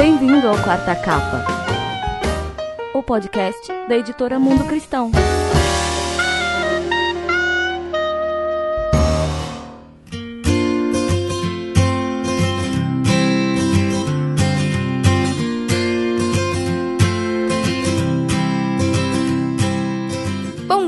Bem-vindo ao Quarta Capa, o podcast da editora Mundo Cristão.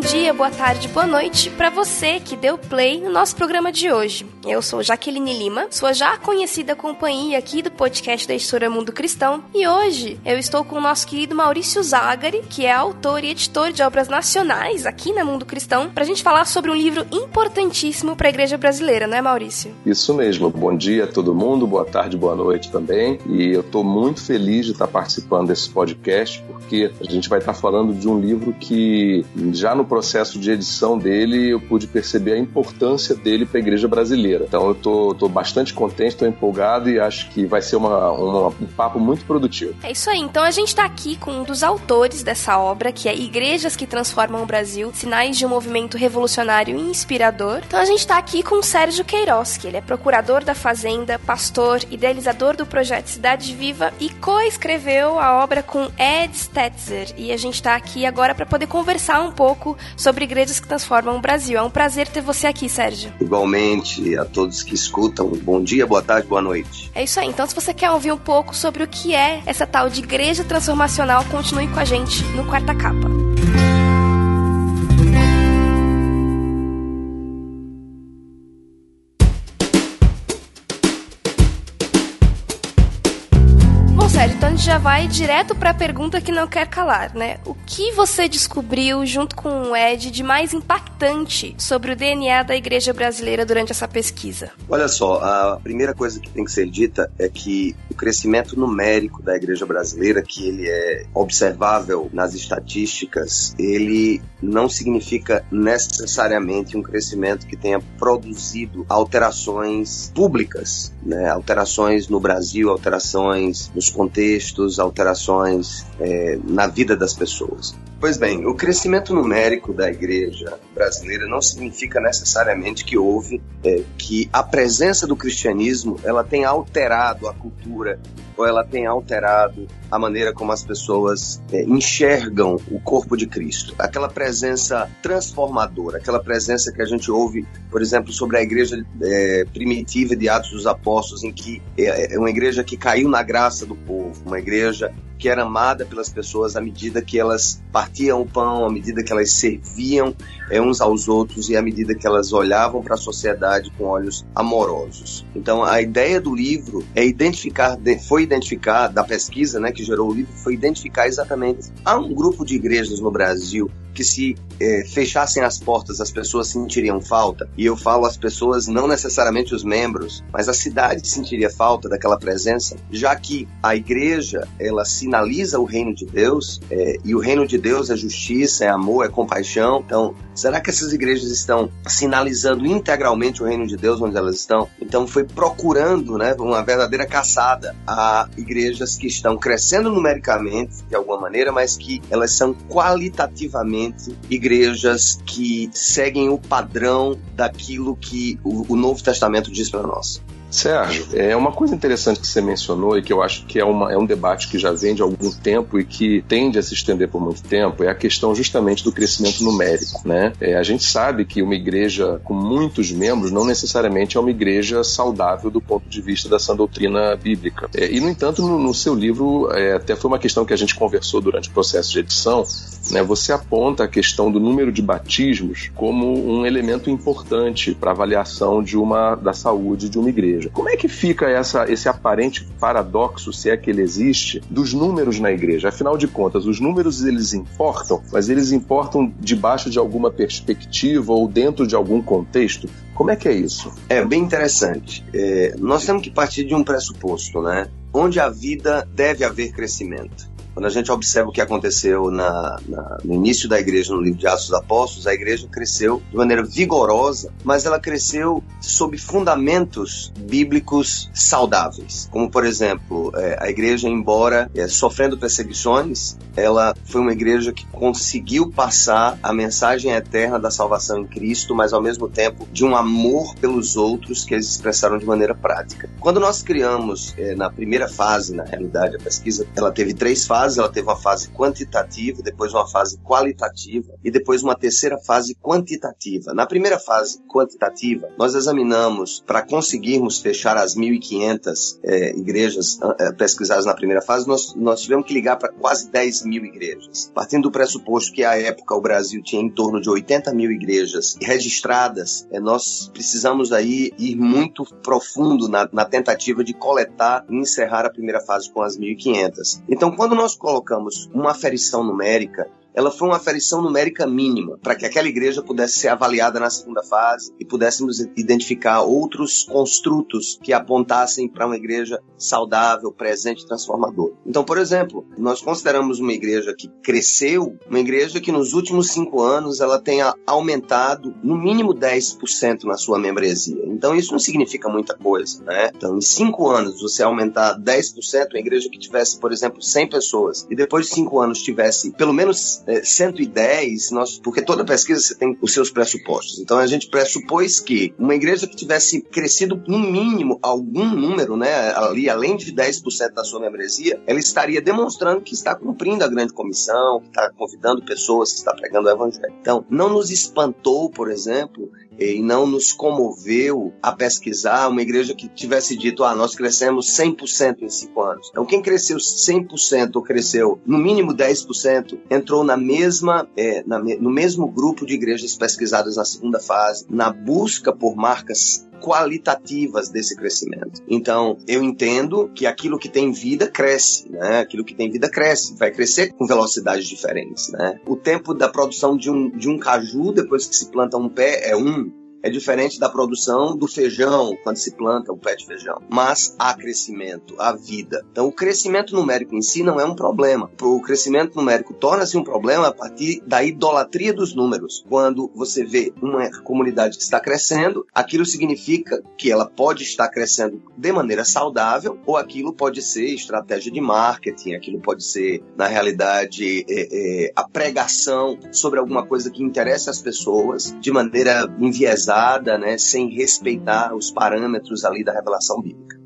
dia, boa tarde, boa noite para você que deu play no nosso programa de hoje. Eu sou Jaqueline Lima, sua já conhecida companhia aqui do podcast da Editora Mundo Cristão, e hoje eu estou com o nosso querido Maurício Zagari, que é autor e editor de obras nacionais aqui na Mundo Cristão, para a gente falar sobre um livro importantíssimo para a igreja brasileira, não é, Maurício? Isso mesmo. Bom dia a todo mundo, boa tarde, boa noite também. E eu estou muito feliz de estar participando desse podcast, porque a gente vai estar falando de um livro que já no processo de edição dele eu pude perceber a importância dele para a igreja brasileira. Então eu tô, tô bastante contente, estou empolgado e acho que vai ser uma, uma, um papo muito produtivo. É isso aí. Então a gente está aqui com um dos autores dessa obra, que é Igrejas que Transformam o Brasil, Sinais de um Movimento Revolucionário e Inspirador. Então a gente está aqui com o Sérgio Queiroz, que ele é procurador da Fazenda, pastor, idealizador do projeto Cidade Viva e co-escreveu a obra com Ed Stetzer. E a gente está aqui agora para poder conversar um pouco sobre igrejas que transformam o Brasil. É um prazer ter você aqui, Sérgio. Igualmente a todos que escutam, bom dia, boa tarde, boa noite. É isso aí. Então, se você quer ouvir um pouco sobre o que é essa tal de igreja transformacional, continue com a gente no Quarta Capa. Vai direto para a pergunta que não quer calar, né? O que você descobriu junto com o Ed de mais impactante sobre o DNA da igreja brasileira durante essa pesquisa? Olha só, a primeira coisa que tem que ser dita é que o crescimento numérico da igreja brasileira, que ele é observável nas estatísticas, ele não significa necessariamente um crescimento que tenha produzido alterações públicas, né? Alterações no Brasil, alterações nos contextos, alterações é, na vida das pessoas. Pois bem, o crescimento numérico da igreja brasileira não significa necessariamente que houve é, que a presença do cristianismo ela tenha alterado a cultura ou ela tenha alterado a maneira como as pessoas é, enxergam o corpo de Cristo. Aquela presença transformadora, aquela presença que a gente ouve, por exemplo, sobre a igreja é, primitiva de Atos dos Apóstolos, em que é, é uma igreja que caiu na graça do povo, uma igreja que era amada pelas pessoas à medida que elas partiam o pão, à medida que elas serviam é, uns aos outros e à medida que elas olhavam para a sociedade com olhos amorosos. Então, a ideia do livro é identificar, foi identificar, da pesquisa né, que gerou o livro, foi identificar exatamente. Há um grupo de igrejas no Brasil que se é, fechassem as portas as pessoas sentiriam falta. E eu falo as pessoas, não necessariamente os membros, mas a cidade sentiria falta daquela presença, já que a igreja ela sinaliza o reino de Deus é, e o reino de Deus é justiça, é amor, é compaixão. Então, será que essas igrejas estão sinalizando integralmente o reino de Deus onde elas estão? Então, foi procurando, né, uma verdadeira caçada a igrejas que estão crescendo numericamente de alguma maneira, mas que elas são qualitativamente igrejas que seguem o padrão daquilo que o, o Novo Testamento diz para nós. Sérgio, é uma coisa interessante que você mencionou e que eu acho que é, uma, é um debate que já vem de algum tempo e que tende a se estender por muito tempo, é a questão justamente do crescimento numérico. Né? É, a gente sabe que uma igreja com muitos membros não necessariamente é uma igreja saudável do ponto de vista da sã doutrina bíblica. É, e, no entanto, no, no seu livro, é, até foi uma questão que a gente conversou durante o processo de edição, né, você aponta a questão do número de batismos como um elemento importante para avaliação de uma, da saúde de uma igreja igreja. Como é que fica essa, esse aparente paradoxo, se é que ele existe, dos números na igreja? Afinal de contas, os números eles importam, mas eles importam debaixo de alguma perspectiva ou dentro de algum contexto? Como é que é isso? É bem interessante. É, nós temos que partir de um pressuposto, né? Onde a vida deve haver crescimento. Quando a gente observa o que aconteceu na, na, no início da igreja, no livro de Atos dos Apóstolos, a igreja cresceu de maneira vigorosa, mas ela cresceu sob fundamentos bíblicos saudáveis. Como, por exemplo, é, a igreja, embora é, sofrendo perseguições, ela foi uma igreja que conseguiu passar a mensagem eterna da salvação em Cristo, mas ao mesmo tempo de um amor pelos outros que eles expressaram de maneira prática. Quando nós criamos, é, na primeira fase, na realidade, a pesquisa, ela teve três fases, ela teve uma fase quantitativa, depois uma fase qualitativa e depois uma terceira fase quantitativa. Na primeira fase quantitativa, nós examinamos para conseguirmos fechar as 1.500 é, igrejas é, pesquisadas na primeira fase, nós, nós tivemos que ligar para quase 10 mil igrejas. Partindo do pressuposto que à época o Brasil tinha em torno de 80 mil igrejas registradas, é, nós precisamos aí ir muito profundo na, na tentativa de coletar e encerrar a primeira fase com as 1.500. Então, quando nós colocamos uma aferição numérica, ela foi uma aferição numérica mínima para que aquela igreja pudesse ser avaliada na segunda fase e pudéssemos identificar outros construtos que apontassem para uma igreja saudável, presente e transformadora. Então, por exemplo, nós consideramos uma igreja que cresceu, uma igreja que nos últimos cinco anos ela tenha aumentado no mínimo 10% na sua membresia. Então, isso não significa muita coisa, né? Então, em cinco anos, você aumentar 10%, uma igreja que tivesse, por exemplo, 100 pessoas e depois de cinco anos tivesse pelo menos 110, é, nós, porque toda pesquisa você tem os seus pressupostos. Então a gente pressupôs que uma igreja que tivesse crescido no mínimo algum número, né, ali além de 10% da sua membresia, ela estaria demonstrando que está cumprindo a grande comissão, que está convidando pessoas, que está pregando o evangelho. Então, não nos espantou, por exemplo, e não nos comoveu a pesquisar uma igreja que tivesse dito, ah, nós crescemos 100% em cinco anos. Então, quem cresceu 100% ou cresceu no mínimo 10%, entrou na mesma, é, na, no mesmo grupo de igrejas pesquisadas na segunda fase, na busca por marcas qualitativas desse crescimento. Então, eu entendo que aquilo que tem vida cresce, né? Aquilo que tem vida cresce, vai crescer com velocidades diferentes, né? O tempo da produção de um, de um caju, depois que se planta um pé, é um é diferente da produção do feijão, quando se planta o pé de feijão. Mas há crescimento, há vida. Então, o crescimento numérico em si não é um problema. O crescimento numérico torna-se um problema a partir da idolatria dos números. Quando você vê uma comunidade que está crescendo, aquilo significa que ela pode estar crescendo de maneira saudável, ou aquilo pode ser estratégia de marketing, aquilo pode ser, na realidade, é, é, a pregação sobre alguma coisa que interessa as pessoas de maneira enviesada né, sem respeitar os parâmetros ali da revelação bíblica.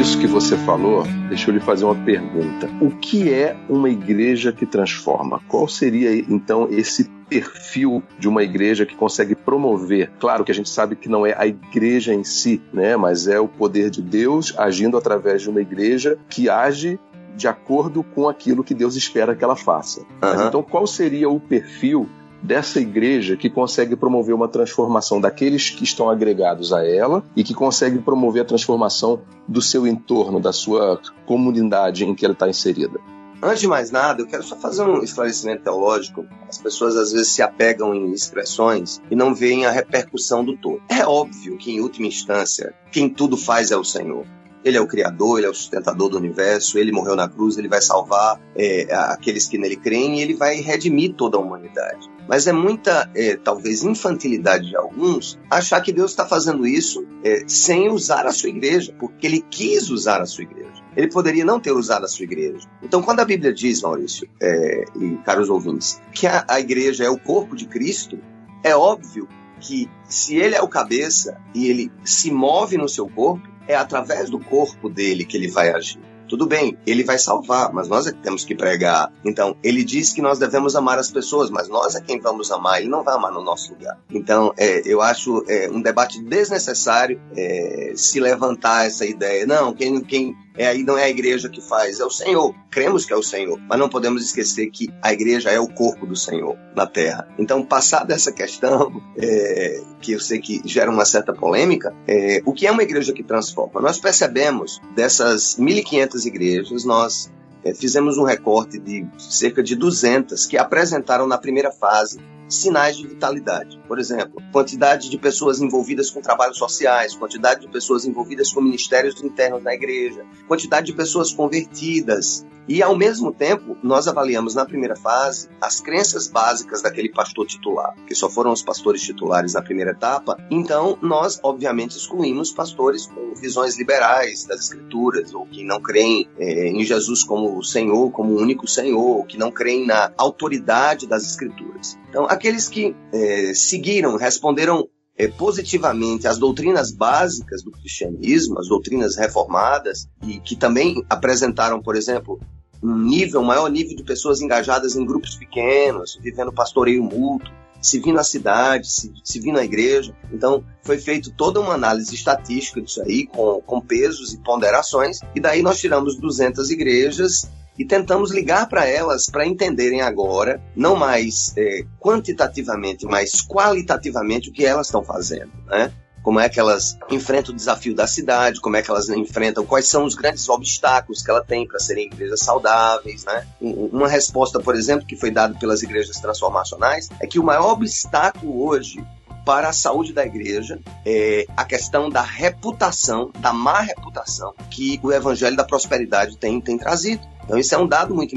Disso que você falou, deixa eu lhe fazer uma pergunta. O que é uma igreja que transforma? Qual seria então esse perfil de uma igreja que consegue promover. Claro que a gente sabe que não é a igreja em si, né, mas é o poder de Deus agindo através de uma igreja que age de acordo com aquilo que Deus espera que ela faça. Uhum. Então, qual seria o perfil dessa igreja que consegue promover uma transformação daqueles que estão agregados a ela e que consegue promover a transformação do seu entorno, da sua comunidade em que ela está inserida. Antes de mais nada, eu quero só fazer um esclarecimento teológico. As pessoas às vezes se apegam em expressões e não veem a repercussão do todo. É óbvio que, em última instância, quem tudo faz é o Senhor. Ele é o Criador, ele é o sustentador do universo, ele morreu na cruz, ele vai salvar é, aqueles que nele creem e ele vai redimir toda a humanidade. Mas é muita, é, talvez, infantilidade de alguns achar que Deus está fazendo isso é, sem usar a sua igreja, porque ele quis usar a sua igreja. Ele poderia não ter usado a sua igreja. Então, quando a Bíblia diz, Maurício é, e caros ouvintes, que a, a igreja é o corpo de Cristo, é óbvio que se ele é o cabeça e ele se move no seu corpo, é através do corpo dele que ele vai agir. Tudo bem, ele vai salvar, mas nós é que temos que pregar. Então, ele diz que nós devemos amar as pessoas, mas nós é quem vamos amar, ele não vai amar no nosso lugar. Então, é, eu acho é, um debate desnecessário é, se levantar essa ideia. Não, quem, quem é aí não é a igreja que faz, é o Senhor. Cremos que é o Senhor, mas não podemos esquecer que a igreja é o corpo do Senhor na terra. Então, passada essa questão, é, que eu sei que gera uma certa polêmica, é, o que é uma igreja que transforma? Nós percebemos dessas 1.500 igrejas, nós é, fizemos um recorte de cerca de 200 que apresentaram na primeira fase sinais de vitalidade. Por exemplo, quantidade de pessoas envolvidas com trabalhos sociais, quantidade de pessoas envolvidas com ministérios internos da igreja, quantidade de pessoas convertidas. E, ao mesmo tempo, nós avaliamos na primeira fase as crenças básicas daquele pastor titular, que só foram os pastores titulares na primeira etapa. Então, nós, obviamente, excluímos pastores com visões liberais das Escrituras, ou que não creem é, em Jesus como o Senhor, como o único Senhor, ou que não creem na autoridade das Escrituras. Então, aqueles que é, seguiram, responderam é, positivamente às doutrinas básicas do cristianismo, as doutrinas reformadas, e que também apresentaram, por exemplo, um nível, um maior nível de pessoas engajadas em grupos pequenos, vivendo pastoreio mútuo, se vindo à cidade, se, se vindo à igreja. Então, foi feito toda uma análise estatística disso aí, com, com pesos e ponderações, e daí nós tiramos 200 igrejas e tentamos ligar para elas para entenderem agora, não mais é, quantitativamente, mas qualitativamente o que elas estão fazendo, né? Como é que elas enfrentam o desafio da cidade, como é que elas enfrentam, quais são os grandes obstáculos que ela tem para serem igrejas saudáveis, né? Uma resposta, por exemplo, que foi dada pelas igrejas transformacionais é que o maior obstáculo hoje para a saúde da igreja é a questão da reputação, da má reputação que o evangelho da prosperidade tem, tem trazido. Então, isso é um dado muito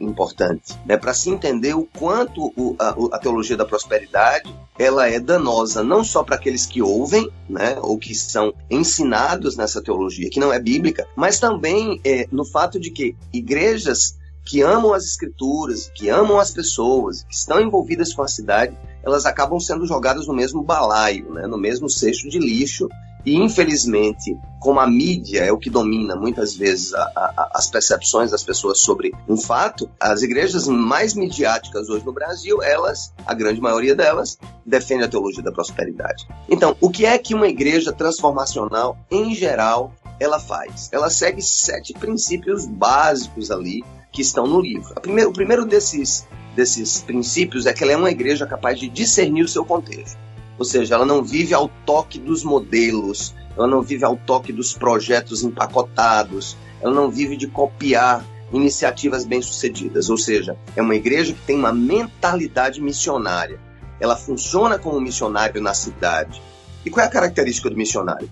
importante, né? para se entender o quanto o, a, a, teologia da prosperidade ela é danosa não só para aqueles que ouvem, né, ou que são ensinados nessa teologia, que não é bíblica, mas também é, no fato de que igrejas que amam as escrituras, que amam as pessoas, que estão envolvidas com a cidade, elas acabam sendo jogadas no mesmo balaio, né, no mesmo cesto de lixo, e infelizmente, como a mídia é o que domina muitas vezes a, a, as percepções das pessoas sobre um fato, as igrejas mais midiáticas hoje no Brasil, elas, a grande maioria delas, defendem a teologia da prosperidade. Então, o que é que uma igreja transformacional, em geral, ela faz? Ela segue sete princípios básicos ali que estão no livro. O primeiro desses, desses princípios é que ela é uma igreja capaz de discernir o seu contexto. Ou seja, ela não vive ao toque dos modelos, ela não vive ao toque dos projetos empacotados, ela não vive de copiar iniciativas bem-sucedidas. Ou seja, é uma igreja que tem uma mentalidade missionária. Ela funciona como missionário na cidade. E qual é a característica do missionário?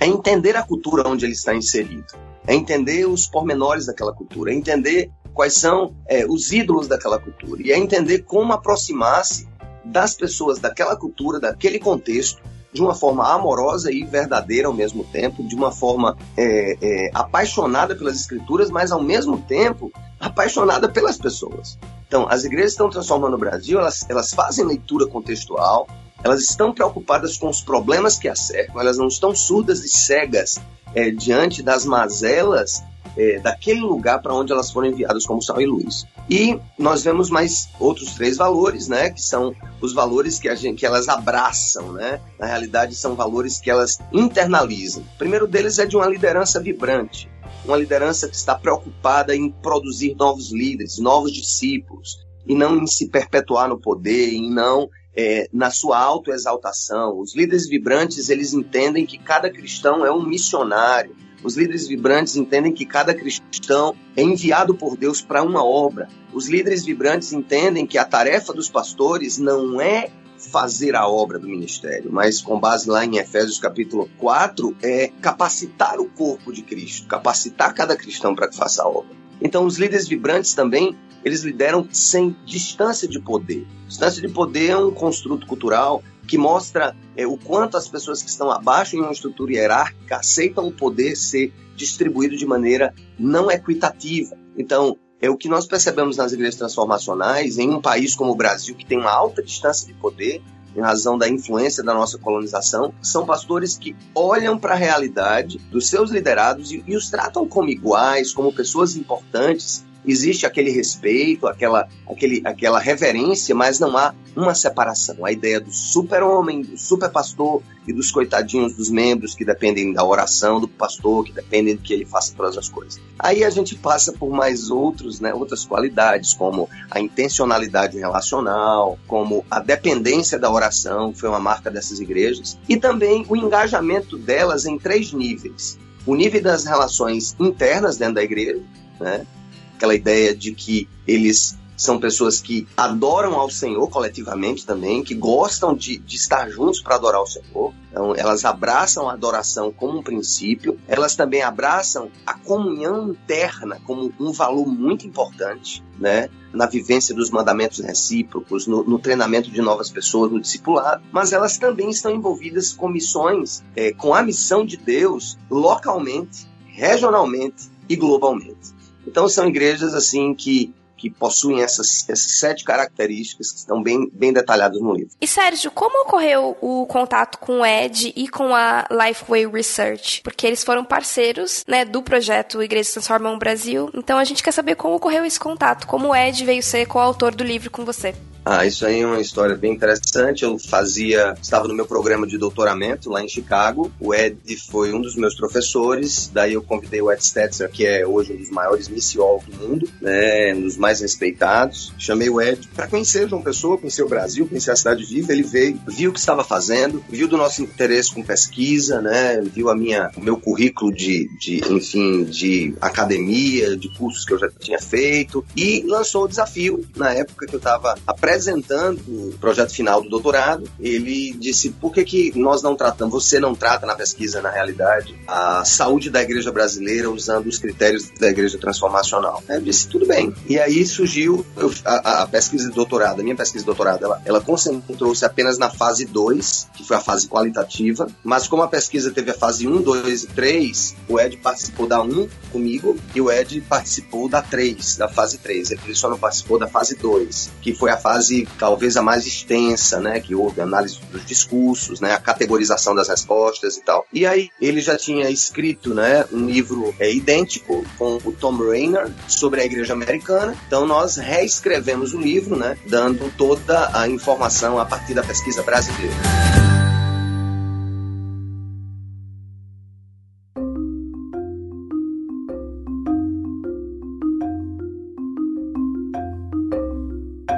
É entender a cultura onde ele está inserido, é entender os pormenores daquela cultura, é entender quais são é, os ídolos daquela cultura e é entender como aproximar-se das pessoas daquela cultura, daquele contexto, de uma forma amorosa e verdadeira ao mesmo tempo, de uma forma é, é, apaixonada pelas escrituras, mas ao mesmo tempo apaixonada pelas pessoas. Então, as igrejas estão transformando o Brasil, elas, elas fazem leitura contextual, elas estão preocupadas com os problemas que a cercam, elas não estão surdas e cegas é, diante das mazelas é, daquele lugar para onde elas foram enviadas como sal e luz. E nós vemos mais outros três valores, né, que são os valores que, a gente, que elas abraçam, né? Na realidade, são valores que elas internalizam. O primeiro deles é de uma liderança vibrante, uma liderança que está preocupada em produzir novos líderes, novos discípulos, e não em se perpetuar no poder, e não é, na sua autoexaltação. Os líderes vibrantes, eles entendem que cada cristão é um missionário, os líderes vibrantes entendem que cada cristão é enviado por Deus para uma obra. Os líderes vibrantes entendem que a tarefa dos pastores não é fazer a obra do ministério, mas com base lá em Efésios capítulo 4, é capacitar o corpo de Cristo, capacitar cada cristão para que faça a obra. Então, os líderes vibrantes também, eles lideram sem distância de poder. Distância de poder é um construto cultural que mostra é, o quanto as pessoas que estão abaixo em uma estrutura hierárquica aceitam o poder ser distribuído de maneira não equitativa. Então, é o que nós percebemos nas igrejas transformacionais, em um país como o Brasil, que tem uma alta distância de poder, em razão da influência da nossa colonização, são pastores que olham para a realidade dos seus liderados e, e, os tratam como iguais, como pessoas importantes, existe aquele respeito, aquela, aquele, aquela reverência, mas não há uma separação. A ideia do super-homem, do super-pastor e dos coitadinhos dos membros que dependem da oração do pastor, que dependem de que ele faça todas as coisas. Aí a gente passa por mais outros, né, outras qualidades, como a intencionalidade relacional, como a dependência da oração, que foi uma marca dessas igrejas, e também o engajamento delas em três níveis. O nível das relações internas dentro da igreja, né? Aquela ideia de que eles são pessoas que adoram ao Senhor coletivamente também, que gostam de, de estar juntos para adorar o Senhor. Então, elas abraçam a adoração como um princípio, elas também abraçam a comunhão interna como um valor muito importante, né? Na vivência dos mandamentos recíprocos, no, no treinamento de novas pessoas, no discipulado, mas elas também estão envolvidas com missões, é, com a missão de Deus localmente, regionalmente e globalmente. Então são igrejas assim que que possuem essas, essas, sete características que estão bem, bem detalhadas no livro. E Sérgio, como ocorreu o contato com o Ed e com a Lifeway Research? Porque eles foram parceiros né, do projeto Igrejas Transformam o Brasil. Então a gente quer saber como ocorreu esse contato, como o Ed veio ser coautor do livro com você. Ah, isso aí é uma história bem interessante. Eu fazia, estava no meu programa de doutoramento lá em Chicago. O Ed foi um dos meus professores. Daí eu convidei o Ed Stetzer, que é hoje um dos maiores missiólogos do mundo, né, um dos mais respeitados. Chamei o Ed para conhecer João Pessoa, conhecer o Brasil, conhecer a cidade viva. Ele veio, viu o que estava fazendo, viu do nosso interesse com pesquisa, né, viu a minha, o meu currículo de, de, enfim, de academia, de cursos que eu já tinha feito e lançou o desafio na época que eu estava apresentando apresentando o projeto final do doutorado, ele disse: por que, que nós não tratamos, você não trata na pesquisa, na realidade, a saúde da igreja brasileira usando os critérios da igreja transformacional? Eu disse: tudo bem. E aí surgiu a, a pesquisa de doutorado, a minha pesquisa de doutorado, ela, ela concentrou-se apenas na fase 2, que foi a fase qualitativa, mas como a pesquisa teve a fase 1, 2 e 3, o Ed participou da 1 comigo e o Ed participou da 3, da fase 3. Ele só não participou da fase 2, que foi a fase fase talvez a mais extensa, né, que houve análise dos discursos, né, a categorização das respostas e tal. E aí ele já tinha escrito, né, um livro é, idêntico com o Tom Rainer sobre a Igreja Americana. Então nós reescrevemos o livro, né, dando toda a informação a partir da pesquisa brasileira.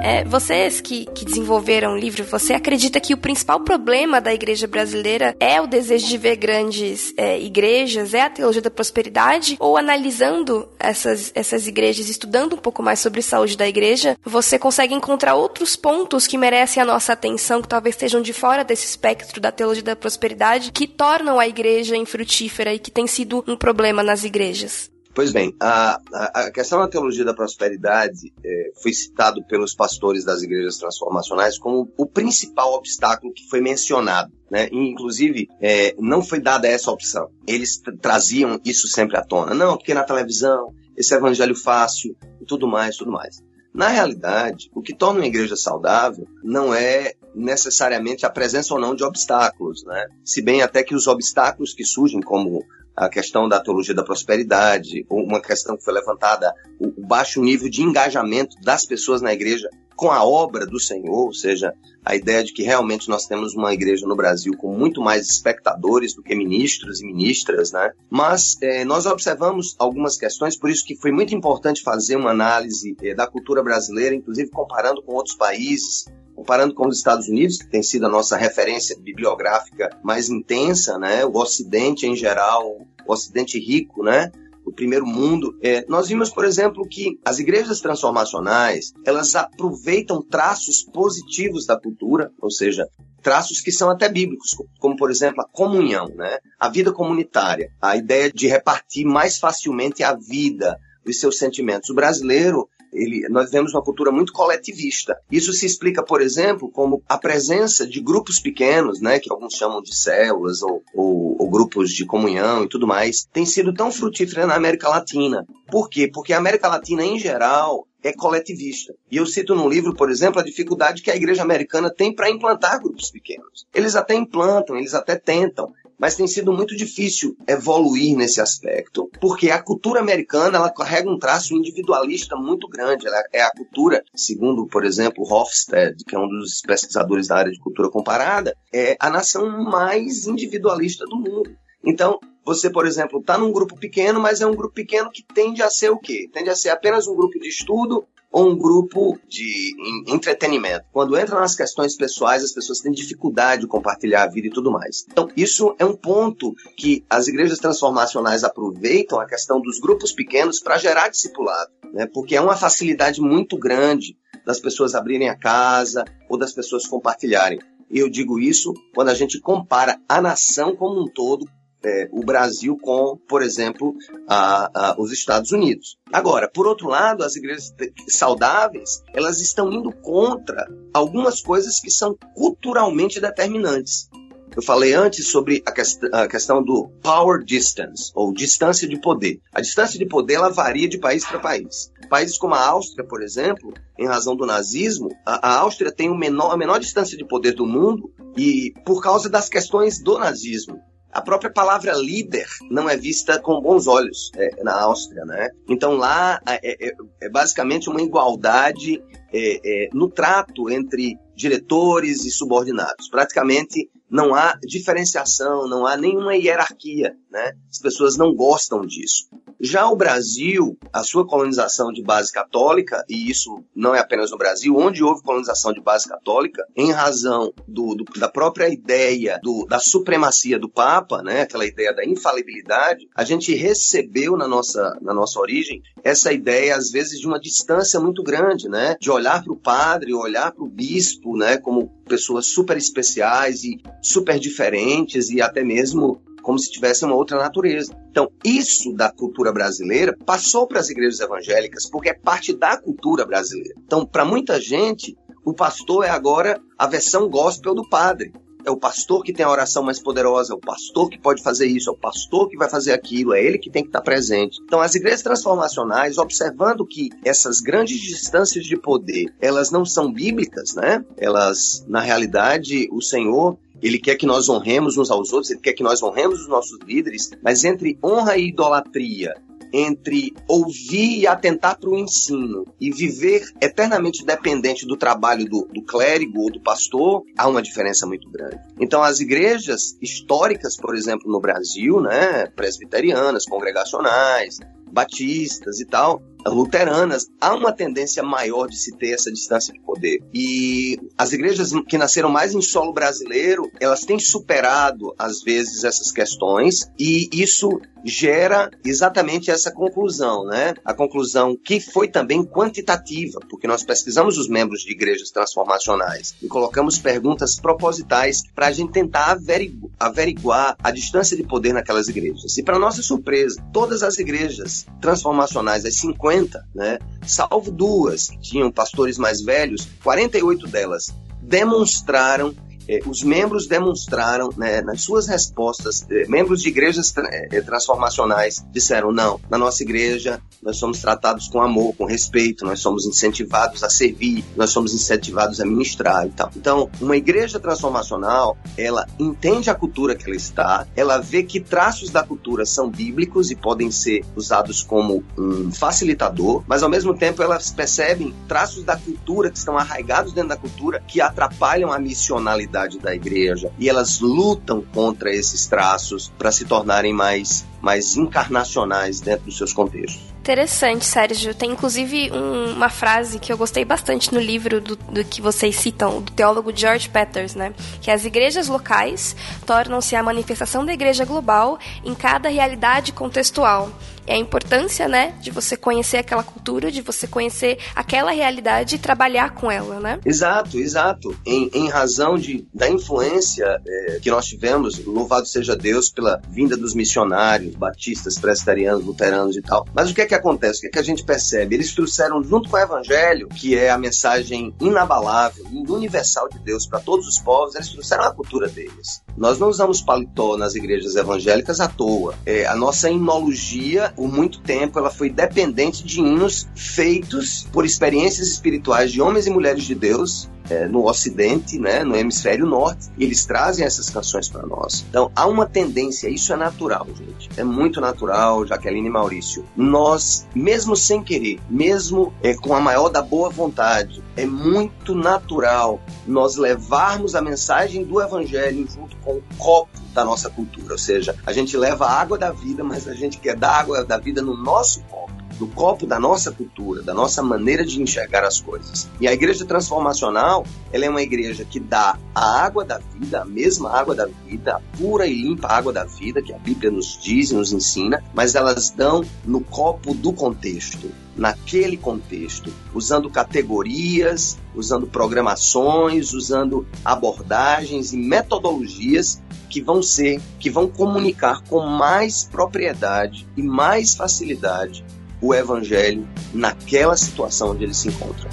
É, vocês que, que desenvolveram o livro, você acredita que o principal problema da igreja brasileira é o desejo de ver grandes é, igrejas, é a teologia da prosperidade? Ou analisando essas, essas igrejas, estudando um pouco mais sobre saúde da igreja, você consegue encontrar outros pontos que merecem a nossa atenção, que talvez estejam de fora desse espectro da teologia da prosperidade, que tornam a igreja infrutífera e que tem sido um problema nas igrejas? Pois bem, a, a, questão da teologia da prosperidade é, foi citado pelos pastores das igrejas transformacionais como o principal obstáculo que foi mencionado. Né? E, inclusive, é, não foi dada essa opção. Eles traziam isso sempre à tona. Não, porque na televisão, esse evangelho fácil e tudo mais, tudo mais. Na realidade, o que torna uma igreja saudável não é necessariamente a presença ou não de obstáculos, né? Se bem até que os obstáculos que surgem, como a questão da teologia da prosperidade, uma questão que foi levantada, o baixo nível de engajamento das pessoas na igreja com a obra do Senhor, ou seja, a ideia de que realmente nós temos uma igreja no Brasil com muito mais espectadores do que ministros e ministras, né? Mas é, nós observamos algumas questões, por isso que foi muito importante fazer uma análise é, da cultura brasileira, inclusive comparando com outros países, comparando com os Estados Unidos, que tem sido a nossa referência bibliográfica mais intensa, né? O Ocidente em geral, o Ocidente rico, né? o primeiro mundo, é, nós vimos, por exemplo, que as igrejas transformacionais elas aproveitam traços positivos da cultura, ou seja, traços que são até bíblicos, como por exemplo a comunhão, né? a vida comunitária, a ideia de repartir mais facilmente a vida, os seus sentimentos. O brasileiro ele, nós vemos uma cultura muito coletivista. Isso se explica, por exemplo, como a presença de grupos pequenos, né, que alguns chamam de células ou, ou, ou grupos de comunhão e tudo mais, tem sido tão frutífera na América Latina. Por quê? Porque a América Latina, em geral, é coletivista. E eu cito no livro, por exemplo, a dificuldade que a igreja americana tem para implantar grupos pequenos. Eles até implantam, eles até tentam, mas tem sido muito difícil evoluir nesse aspecto, porque a cultura americana ela carrega um traço individualista muito grande. Ela é a cultura, segundo, por exemplo, Hofstede, que é um dos pesquisadores da área de cultura comparada, é a nação mais individualista do mundo. Então, você, por exemplo, está num grupo pequeno, mas é um grupo pequeno que tende a ser o quê? Tende a ser apenas um grupo de estudo ou um grupo de entretenimento. Quando entra nas questões pessoais, as pessoas têm dificuldade de compartilhar a vida e tudo mais. Então, isso é um ponto que as igrejas transformacionais aproveitam a questão dos grupos pequenos para gerar discipulado, né? porque é uma facilidade muito grande das pessoas abrirem a casa ou das pessoas compartilharem. Eu digo isso quando a gente compara a nação como um todo é, o Brasil com, por exemplo, a, a, os Estados Unidos. Agora, por outro lado, as igrejas saudáveis, elas estão indo contra algumas coisas que são culturalmente determinantes. Eu falei antes sobre a, quest a, questão do power distance, ou distância de poder. A distância de poder ela varia de país para país. Países como a Áustria, por exemplo, em razão do nazismo, a, a Áustria tem menor, a menor distância de poder do mundo e por causa das questões do nazismo a própria palavra líder não é vista com bons olhos é, na Áustria, né? Então lá é, é, é basicamente uma igualdade é, é, no trato entre diretores e subordinados. Praticamente não há diferenciação, não há nenhuma hierarquia, né? As pessoas não gostam disso. Já o Brasil, a sua colonização de base católica, e isso não é apenas no Brasil, onde houve colonização de base católica, em razão do, do, da própria ideia do, da supremacia do Papa, né, aquela ideia da infalibilidade, a gente recebeu na nossa, na nossa origem essa ideia, às vezes, de uma distância muito grande, né, de olhar para o padre, olhar para o bispo, né, como pessoas super especiais e super diferentes e até mesmo como se tivesse uma outra natureza. Então, isso da cultura brasileira passou para as igrejas evangélicas porque é parte da cultura brasileira. Então, para muita gente, o pastor é agora a versão gospel do padre. É o pastor que tem a oração mais poderosa, é o pastor que pode fazer isso, é o pastor que vai fazer aquilo, é ele que tem que estar presente. Então, as igrejas transformacionais, observando que essas grandes distâncias de poder, elas não são bíblicas, né? Elas, na realidade, o Senhor ele quer que nós honremos uns aos outros, ele quer que nós honremos os nossos líderes, mas entre honra e idolatria, entre ouvir e atentar para o ensino e viver eternamente dependente do trabalho do, do clérigo ou do pastor, há uma diferença muito grande. Então, as igrejas históricas, por exemplo, no Brasil, né, presbiterianas, congregacionais, batistas e tal, luteranas, há uma tendência maior de se ter essa distância de poder. E as igrejas que nasceram mais em solo brasileiro, elas têm superado, às vezes, essas questões, e isso gera exatamente essa conclusão, né? A conclusão que foi também quantitativa, porque nós pesquisamos os membros de igrejas transformacionais e colocamos perguntas propositais para a gente tentar averigu averiguar a distância de poder naquelas igrejas. E para nossa surpresa, todas as igrejas transformacionais, as 50 50, né? Salvo duas que tinham pastores mais velhos, 48 delas demonstraram eh, os membros demonstraram, né, nas suas respostas, eh, membros de igrejas tra eh, transformacionais disseram: não, na nossa igreja nós somos tratados com amor, com respeito, nós somos incentivados a servir, nós somos incentivados a ministrar e tal. Então, uma igreja transformacional, ela entende a cultura que ela está, ela vê que traços da cultura são bíblicos e podem ser usados como um facilitador, mas ao mesmo tempo elas percebem traços da cultura que estão arraigados dentro da cultura que atrapalham a missionalidade da igreja e elas lutam contra esses traços para se tornarem mais, mais encarnacionais dentro dos seus contextos. Interessante, Sérgio. Tem inclusive um, uma frase que eu gostei bastante no livro do, do, que vocês citam, do teólogo George Peters, né? Que as igrejas locais tornam-se a manifestação da igreja global em cada realidade contextual é a importância, né, de você conhecer aquela cultura, de você conhecer aquela realidade e trabalhar com ela, né? Exato, exato. Em, em razão de, da influência é, que nós tivemos, louvado seja Deus pela vinda dos missionários, batistas, presbiterianos, luteranos e tal. Mas o que é que acontece? O que é que a gente percebe? Eles trouxeram junto com o evangelho, que é a mensagem inabalável, universal de Deus para todos os povos, eles trouxeram a cultura deles. Nós não usamos paletó nas igrejas evangélicas à toa. É, a nossa inologia por muito tempo, ela foi dependente de hinos feitos por experiências espirituais de homens e mulheres de Deus é, no Ocidente, né, no hemisfério norte, e eles trazem essas canções para nós. Então há uma tendência, isso é natural, gente. É muito natural, Jaqueline e Maurício. Nós, mesmo sem querer, mesmo é, com a maior da boa vontade, é muito natural nós levarmos a mensagem do Evangelho junto com o copo da nossa cultura. Ou seja, a gente leva a água da vida, mas a gente quer dar água da vida no nosso copo do copo da nossa cultura, da nossa maneira de enxergar as coisas. E a igreja transformacional, ela é uma igreja que dá a água da vida, a mesma água da vida, a pura e limpa água da vida que a Bíblia nos diz e nos ensina, mas elas dão no copo do contexto, naquele contexto, usando categorias, usando programações, usando abordagens e metodologias que vão ser, que vão comunicar com mais propriedade e mais facilidade o evangelho naquela situação onde ele se encontra.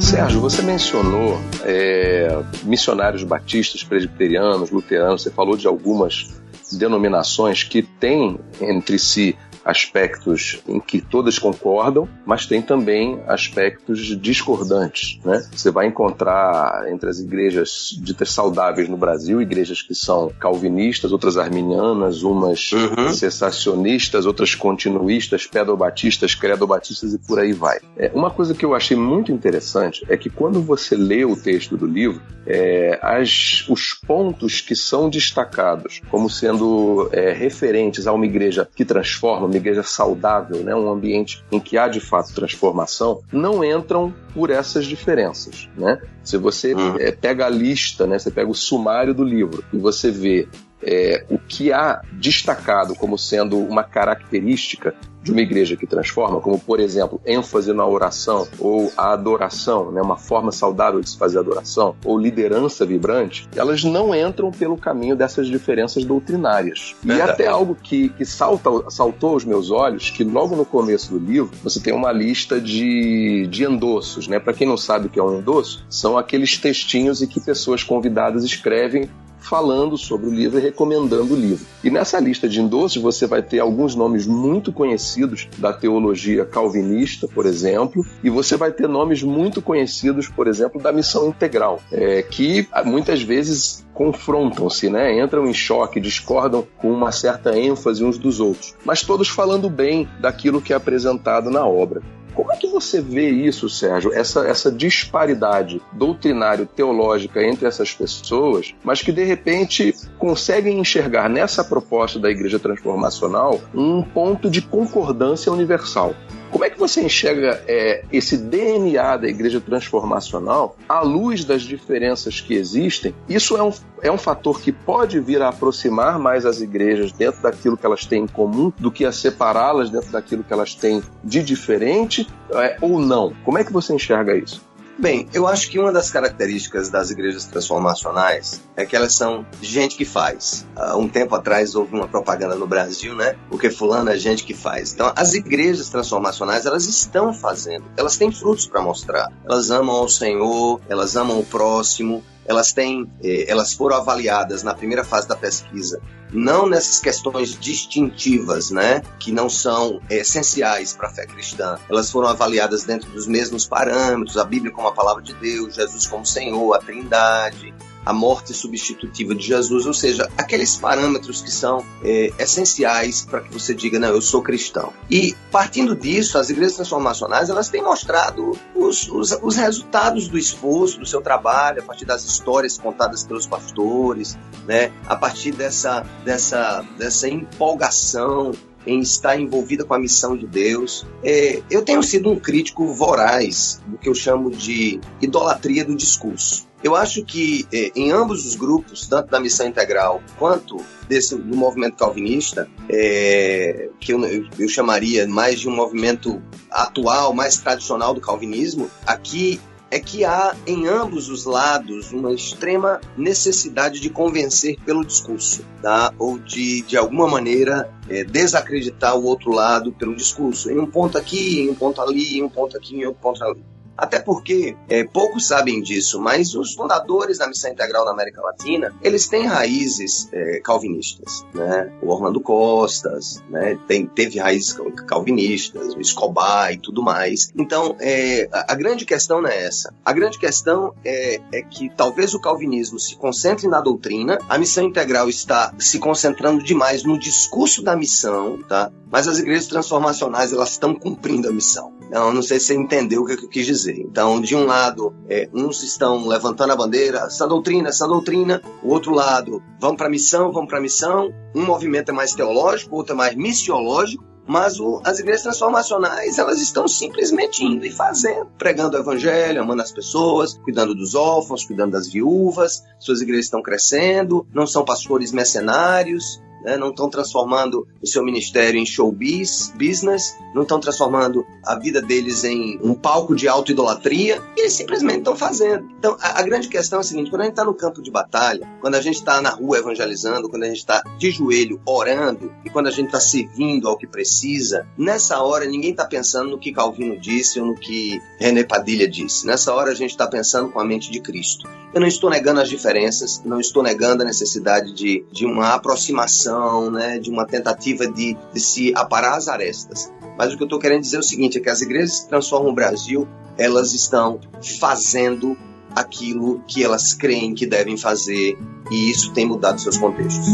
Sérgio, você mencionou é, missionários batistas, presbiterianos, luteranos, você falou de algumas denominações que têm entre si aspectos em que todas concordam, mas tem também aspectos discordantes. Né? Você vai encontrar entre as igrejas ditas saudáveis no Brasil, igrejas que são calvinistas, outras arminianas, umas uhum. cessacionistas, outras continuistas, pedobatistas, credobatistas e por aí vai. É, uma coisa que eu achei muito interessante é que quando você lê o texto do livro, é, as, os pontos que são destacados como sendo é, referentes a uma igreja que transforma, uma igreja saudável, né, um ambiente em que há de fato transformação, não entram por essas diferenças. Né? Se você uhum. é, pega a lista, né, você pega o sumário do livro e você vê é, o que há destacado como sendo uma característica de uma igreja que transforma, como por exemplo, ênfase na oração ou a adoração, né, uma forma saudável de se fazer adoração, ou liderança vibrante, elas não entram pelo caminho dessas diferenças doutrinárias. Verdade. E até algo que, que salta, saltou aos meus olhos, que logo no começo do livro você tem uma lista de, de endossos. Né? Para quem não sabe o que é um endosso, são aqueles textinhos em que pessoas convidadas escrevem falando sobre o livro e recomendando o livro. E nessa lista de endossos você vai ter alguns nomes muito conhecidos da teologia calvinista, por exemplo, e você vai ter nomes muito conhecidos, por exemplo, da missão integral, é, que muitas vezes confrontam-se, né? entram em choque, discordam com uma certa ênfase uns dos outros, mas todos falando bem daquilo que é apresentado na obra. Como é que você vê isso, Sérgio? Essa, essa disparidade doutrinário-teológica entre essas pessoas, mas que de repente conseguem enxergar nessa proposta da Igreja Transformacional um ponto de concordância universal. Como é que você enxerga é, esse DNA da igreja transformacional à luz das diferenças que existem? Isso é um, é um fator que pode vir a aproximar mais as igrejas dentro daquilo que elas têm em comum do que a separá-las dentro daquilo que elas têm de diferente é, ou não? Como é que você enxerga isso? Bem, eu acho que uma das características das igrejas transformacionais é que elas são gente que faz. Há um tempo atrás houve uma propaganda no Brasil, né? Porque fulano é gente que faz. Então, as igrejas transformacionais, elas estão fazendo. Elas têm frutos para mostrar. Elas amam ao Senhor, elas amam o próximo, elas têm, eh, elas foram avaliadas na primeira fase da pesquisa, não nessas questões distintivas, né, que não são essenciais para a fé cristã. Elas foram avaliadas dentro dos mesmos parâmetros, a Bíblia como a palavra de Deus, Jesus como Senhor, a Trindade, a morte substitutiva de Jesus, ou seja, aqueles parâmetros que são é, essenciais para que você diga, não, eu sou cristão. E partindo disso, as igrejas transformacionais elas têm mostrado os, os, os resultados do esforço, do seu trabalho, a partir das histórias contadas pelos pastores, né, a partir dessa, dessa, dessa empolgação em estar envolvida com a missão de Deus. É, eu tenho sido um crítico voraz do que eu chamo de idolatria do discurso. Eu acho que é, em ambos os grupos, tanto da missão integral quanto desse, do movimento calvinista, é, que eu, eu chamaria mais de um movimento atual, mais tradicional do calvinismo, aqui é que há em ambos os lados uma extrema necessidade de convencer pelo discurso, tá? ou de, de alguma maneira, é, desacreditar o outro lado pelo discurso, em um ponto aqui, em um ponto ali, em um ponto aqui, em outro ponto ali. Até porque é, poucos sabem disso, mas os fundadores da Missão Integral na América Latina, eles têm raízes é, calvinistas, né? O Orlando Costas, né? Tem, teve raízes calvinistas, o Escobar e tudo mais. Então, é, a, a, grande questão não é essa. A grande questão é, é que talvez o calvinismo se concentre na doutrina, a Missão Integral está se concentrando demais no discurso da missão, tá? Mas as igrejas transformacionais, elas estão cumprindo a missão. Então, não sei se você entendeu o que eu quis dizer. Então, de um lado, é, uns estão levantando a bandeira, essa doutrina, essa doutrina. O outro lado, vamos para a missão, vamos para a missão. Um movimento é mais teológico, outro é mais missiológico. Mas o, as igrejas transformacionais, elas estão simplesmente indo e fazendo, pregando o evangelho, amando as pessoas, cuidando dos órfãos, cuidando das viúvas. Suas igrejas estão crescendo, não são pastores mercenários, né? não estão transformando o seu ministério em showbiz, business, não estão transformando a vida deles em um palco de auto-idolatria, eles simplesmente estão fazendo. Então, a, a, grande questão é a seguinte: quando a gente está no campo de batalha, quando a gente está na rua evangelizando, quando a gente está de joelho orando e quando a gente está servindo ao que precisa, nessa hora ninguém está pensando no que Calvino disse ou no que René Padilha disse. Nessa hora a gente está pensando com a mente de Cristo. Eu não estou negando as diferenças, não estou negando a necessidade de, de uma aproximação, né, de uma tentativa de, de se aparar as arestas. Mas o que eu estou querendo dizer é o seguinte: é que as igrejas que transformam o Brasil, elas estão fazendo aquilo que elas creem que devem fazer, e isso tem mudado seus contextos.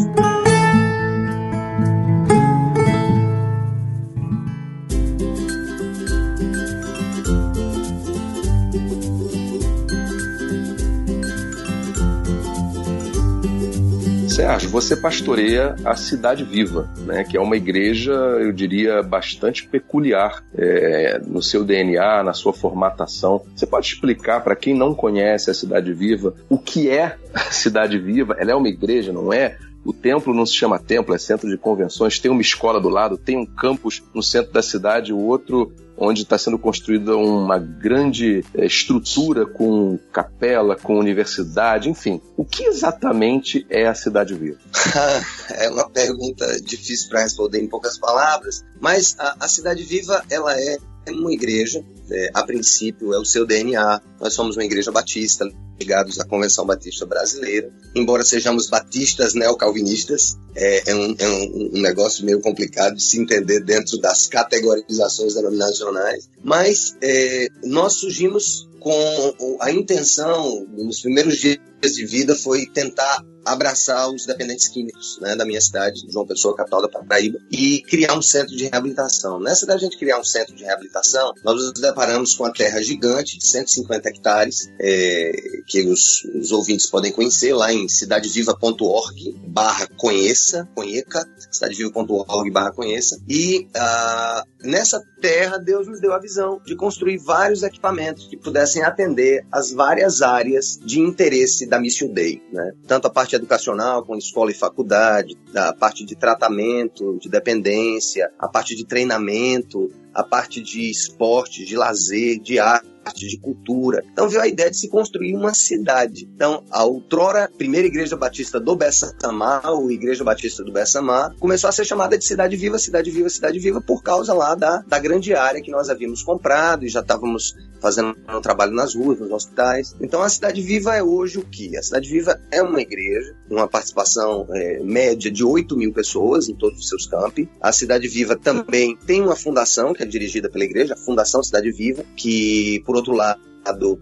Sérgio, você pastoreia a Cidade Viva, né, que é uma igreja, eu diria, bastante peculiar é, no seu DNA, na sua formatação. Você pode explicar para quem não conhece a Cidade Viva o que é a Cidade Viva? Ela é uma igreja, não é? O templo não se chama templo, é centro de convenções. Tem uma escola do lado, tem um campus no centro da cidade, o outro onde está sendo construída uma grande é, estrutura com capela, com universidade, enfim. O que exatamente é a Cidade Viva? é uma pergunta difícil para responder em poucas palavras, mas a, a Cidade Viva ela é uma igreja, é, a princípio é o seu DNA. Nós somos uma igreja batista, ligados à Convenção Batista Brasileira. Embora sejamos batistas neocalvinistas, é, é, um, é um, um, negócio meio complicado de se entender dentro das categorizações denominacionais. Mas é, nós surgimos com a intenção, nos primeiros dias de vida, foi tentar abraçar os dependentes químicos né, da minha cidade, João Pessoa, capital da Paraíba, e criar um centro de reabilitação. Nessa da gente criar um centro de reabilitação, nós nos deparamos com a terra gigante de 150 hectares, é, que os, os, ouvintes podem conhecer lá em cidadeviva.org barra conheça, conheca, cidadeviva.org barra conheça, e ah, nessa terra Deus nos deu a visão de construir vários equipamentos que pudessem atender as várias áreas de interesse da Mission Day, né? tanto a parte parte educacional, com escola e faculdade, a parte de tratamento, de dependência, a parte de treinamento, a parte de esporte, de lazer, de arte arte, de cultura. Então veio a ideia de se construir uma cidade. Então, a outrora primeira igreja batista do Bessamá, ou Igreja Batista do Bessamá, começou a ser chamada de Cidade Viva, Cidade Viva, Cidade Viva, por causa lá da, da grande área que nós havíamos comprado e já estávamos fazendo um trabalho nas ruas, nos hospitais. Então, a Cidade Viva é hoje o que? A Cidade Viva é uma igreja, uma participação é, média de 8 mil pessoas em todos os seus campi. A Cidade Viva também tem uma fundação que dirigida pela igreja, a Fundação Cidade Viva, que, por outro lado,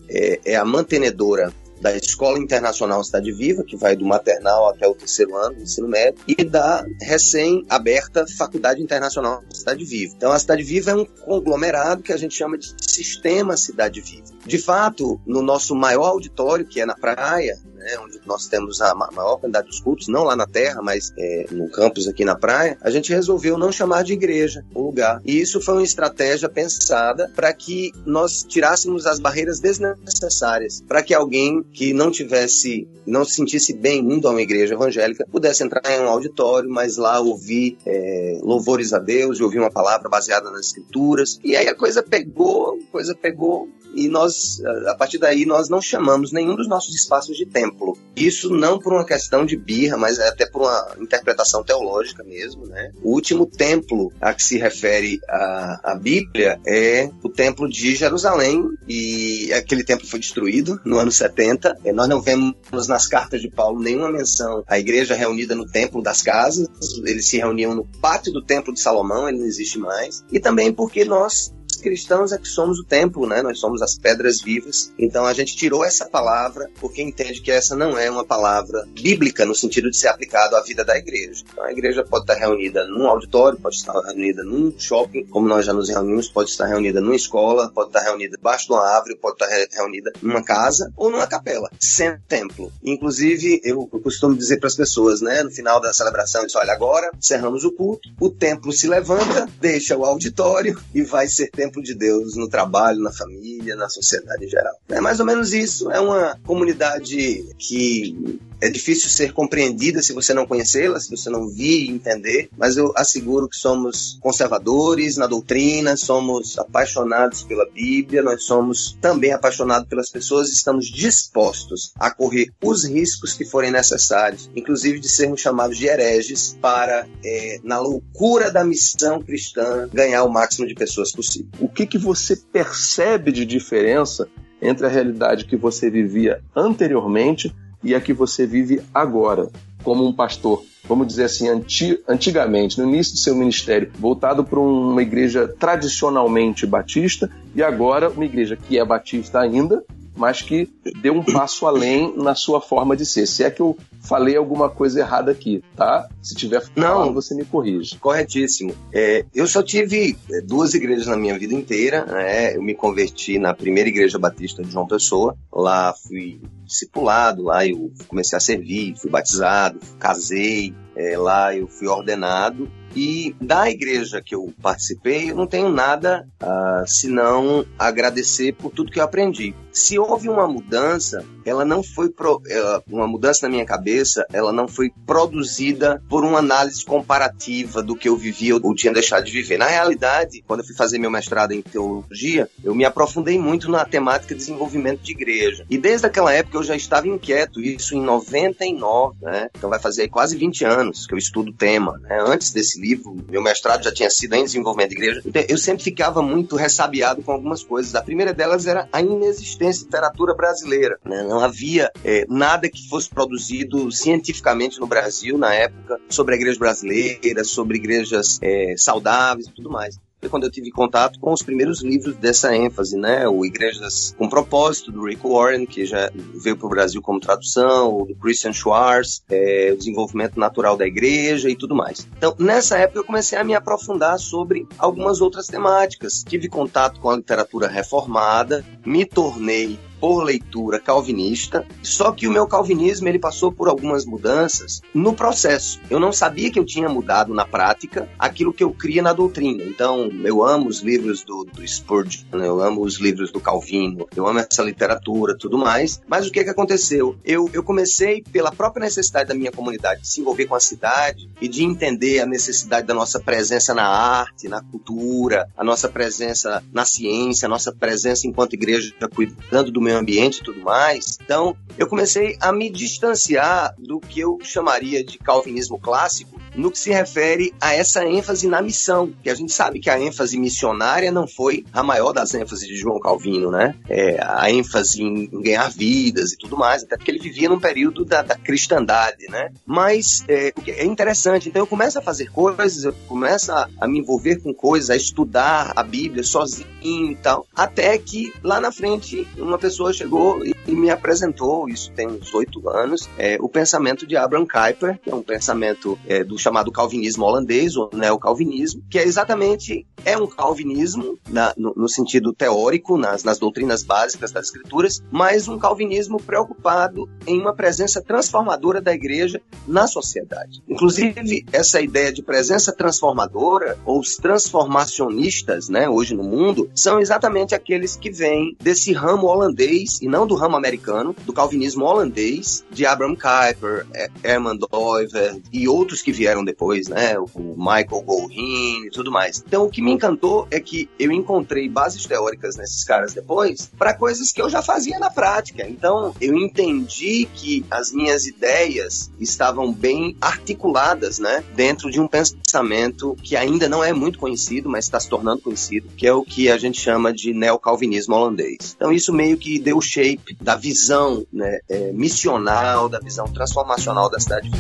é, é a mantenedora da Escola Internacional Cidade Viva, que vai do maternal até o terceiro ano do ensino médio, e da recém-aberta Faculdade Internacional Cidade Viva. Então, a Cidade Viva é um conglomerado que a gente chama de Sistema Cidade Viva. De fato, no nosso maior auditório, que é na praia, né, onde nós temos a maior quantidade dos cultos, não lá na terra, mas é, no campus aqui na praia, a gente resolveu não chamar de igreja o lugar. E isso foi uma estratégia pensada para que nós tirássemos as barreiras desnecessárias, para que alguém que não tivesse, não se sentisse bem indo a uma igreja evangélica, pudesse entrar em um auditório, mas lá ouvir é, louvores a Deus e ouvir uma palavra baseada nas escrituras. E aí a coisa pegou, a coisa pegou, e nós, a partir daí, nós não chamamos nenhum dos nossos espaços de templo. Isso não por uma questão de birra, mas até por uma interpretação teológica mesmo, né? O último templo a que se refere a, a Bíblia é o templo de Jerusalém e aquele templo foi destruído no ano 70. E nós não vemos nas cartas de Paulo nenhuma menção à igreja reunida no templo das casas. Eles se reuniam no pátio do templo de Salomão, ele não existe mais. E também porque nós cristãos é que somos o templo, né? Nós somos as pedras vivas. Então a gente tirou essa palavra porque entende que essa não é uma palavra bíblica no sentido de ser aplicado à vida da igreja. Então a igreja pode estar reunida num auditório, pode estar reunida num shopping, como nós já nos reunimos, pode estar reunida numa escola, pode estar reunida debaixo de uma árvore, pode estar reunida numa casa ou numa capela, sendo templo. Inclusive, eu costumo dizer para as pessoas, né, no final da celebração, diz, olha, agora encerramos o culto, o templo se levanta, deixa o auditório e vai ser templo exemplo de Deus no trabalho, na família, na sociedade em geral. É mais ou menos isso. É uma comunidade que é difícil ser compreendida se você não conhecê-la, se você não vir e entender, mas eu asseguro que somos conservadores na doutrina, somos apaixonados pela Bíblia, nós somos também apaixonados pelas pessoas e estamos dispostos a correr os riscos que forem necessários, inclusive de sermos chamados de hereges para, é, na loucura da missão cristã, ganhar o máximo de pessoas possível. O que, que você percebe de diferença entre a realidade que você vivia anteriormente e a que você vive agora, como um pastor, vamos dizer assim, anti, antigamente, no início do seu ministério, voltado para uma igreja tradicionalmente batista, e agora uma igreja que é batista ainda, mas que deu um passo além na sua forma de ser. Se é que eu falei alguma coisa errada aqui, tá? Se tiver falando, Não, você me corrige. Corretíssimo. É, eu só tive é, duas igrejas na minha vida inteira. Né? Eu me converti na primeira igreja batista de João Pessoa. Lá fui discipulado, lá eu comecei a servir, fui batizado, casei, é, lá eu fui ordenado e da igreja que eu participei, eu não tenho nada uh, senão agradecer por tudo que eu aprendi. Se houve uma mudança, ela não foi pro, ela, uma mudança na minha cabeça, ela não foi produzida por uma análise comparativa do que eu vivia ou tinha deixado de viver. Na realidade, quando eu fui fazer meu mestrado em teologia, eu me aprofundei muito na temática de desenvolvimento de igreja. E desde aquela época eu já estava inquieto, isso em 99, né? Então vai fazer quase 20 anos que eu estudo o tema, né? Antes desse livro, meu mestrado já tinha sido em desenvolvimento de igreja. Então, eu sempre ficava muito ressabiado com algumas coisas. A primeira delas era a inexistência de literatura brasileira. Né? Não havia é, nada que fosse produzido cientificamente no Brasil na época sobre a igreja brasileira, sobre igrejas é, saudáveis e tudo mais foi quando eu tive contato com os primeiros livros dessa ênfase, né? O Igrejas com Propósito, do Rick Warren, que já veio para o Brasil como tradução, o do Christian Schwartz, é, o desenvolvimento natural da igreja e tudo mais. Então, nessa época, eu comecei a me aprofundar sobre algumas outras temáticas. Tive contato com a literatura reformada, me tornei por leitura calvinista, só que o meu calvinismo ele passou por algumas mudanças no processo. Eu não sabia que eu tinha mudado na prática aquilo que eu cria na doutrina. Então, eu amo os livros do, do Spurgeon, né? eu amo os livros do Calvino, eu amo essa literatura, tudo mais. Mas o que que aconteceu? Eu, eu comecei pela própria necessidade da minha comunidade de se envolver com a cidade e de entender a necessidade da nossa presença na arte, na cultura, a nossa presença na ciência, a nossa presença enquanto igreja cuidando do meio ambiente e tudo mais. Então, eu comecei a me distanciar do que eu chamaria de calvinismo clássico no que se refere a essa ênfase na missão, que a gente sabe que a ênfase missionária não foi a maior das ênfases de João Calvino, né? É, a ênfase em, em, ganhar vidas e tudo mais, até porque ele vivia num período da, da cristandade, né? Mas é, é interessante, então eu começo a fazer coisas, eu começo a, a me envolver com coisas, a estudar a Bíblia sozinho e tal, até que lá na frente uma pessoa chegou e, e me apresentou, isso tem uns oito anos, é, o pensamento de Abraham Kuyper, que é um pensamento é, do chamado calvinismo holandês, ou neocalvinismo, que é exatamente é um calvinismo na, no, no, sentido teórico, nas, nas doutrinas básicas das escrituras, mas um calvinismo preocupado em uma presença transformadora da igreja na sociedade. Inclusive, essa ideia de presença transformadora, ou os transformacionistas, né, hoje no mundo, são exatamente aqueles que vêm desse ramo holandês, e não do ramo americano, do calvinismo holandês, de Abraham Kuyper, Herman Doiver e outros que vieram depois, né, o Michael Goldin e tudo mais. Então, o que me encantou é que eu encontrei bases teóricas nesses caras depois para coisas que eu já fazia na prática. Então, eu entendi que as minhas ideias estavam bem articuladas, né, dentro de um pensamento que ainda não é muito conhecido, mas está se tornando conhecido, que é o que a gente chama de neocalvinismo holandês. Então, isso meio que deu o shape da visão né, é, missional, da visão transformacional da cidade.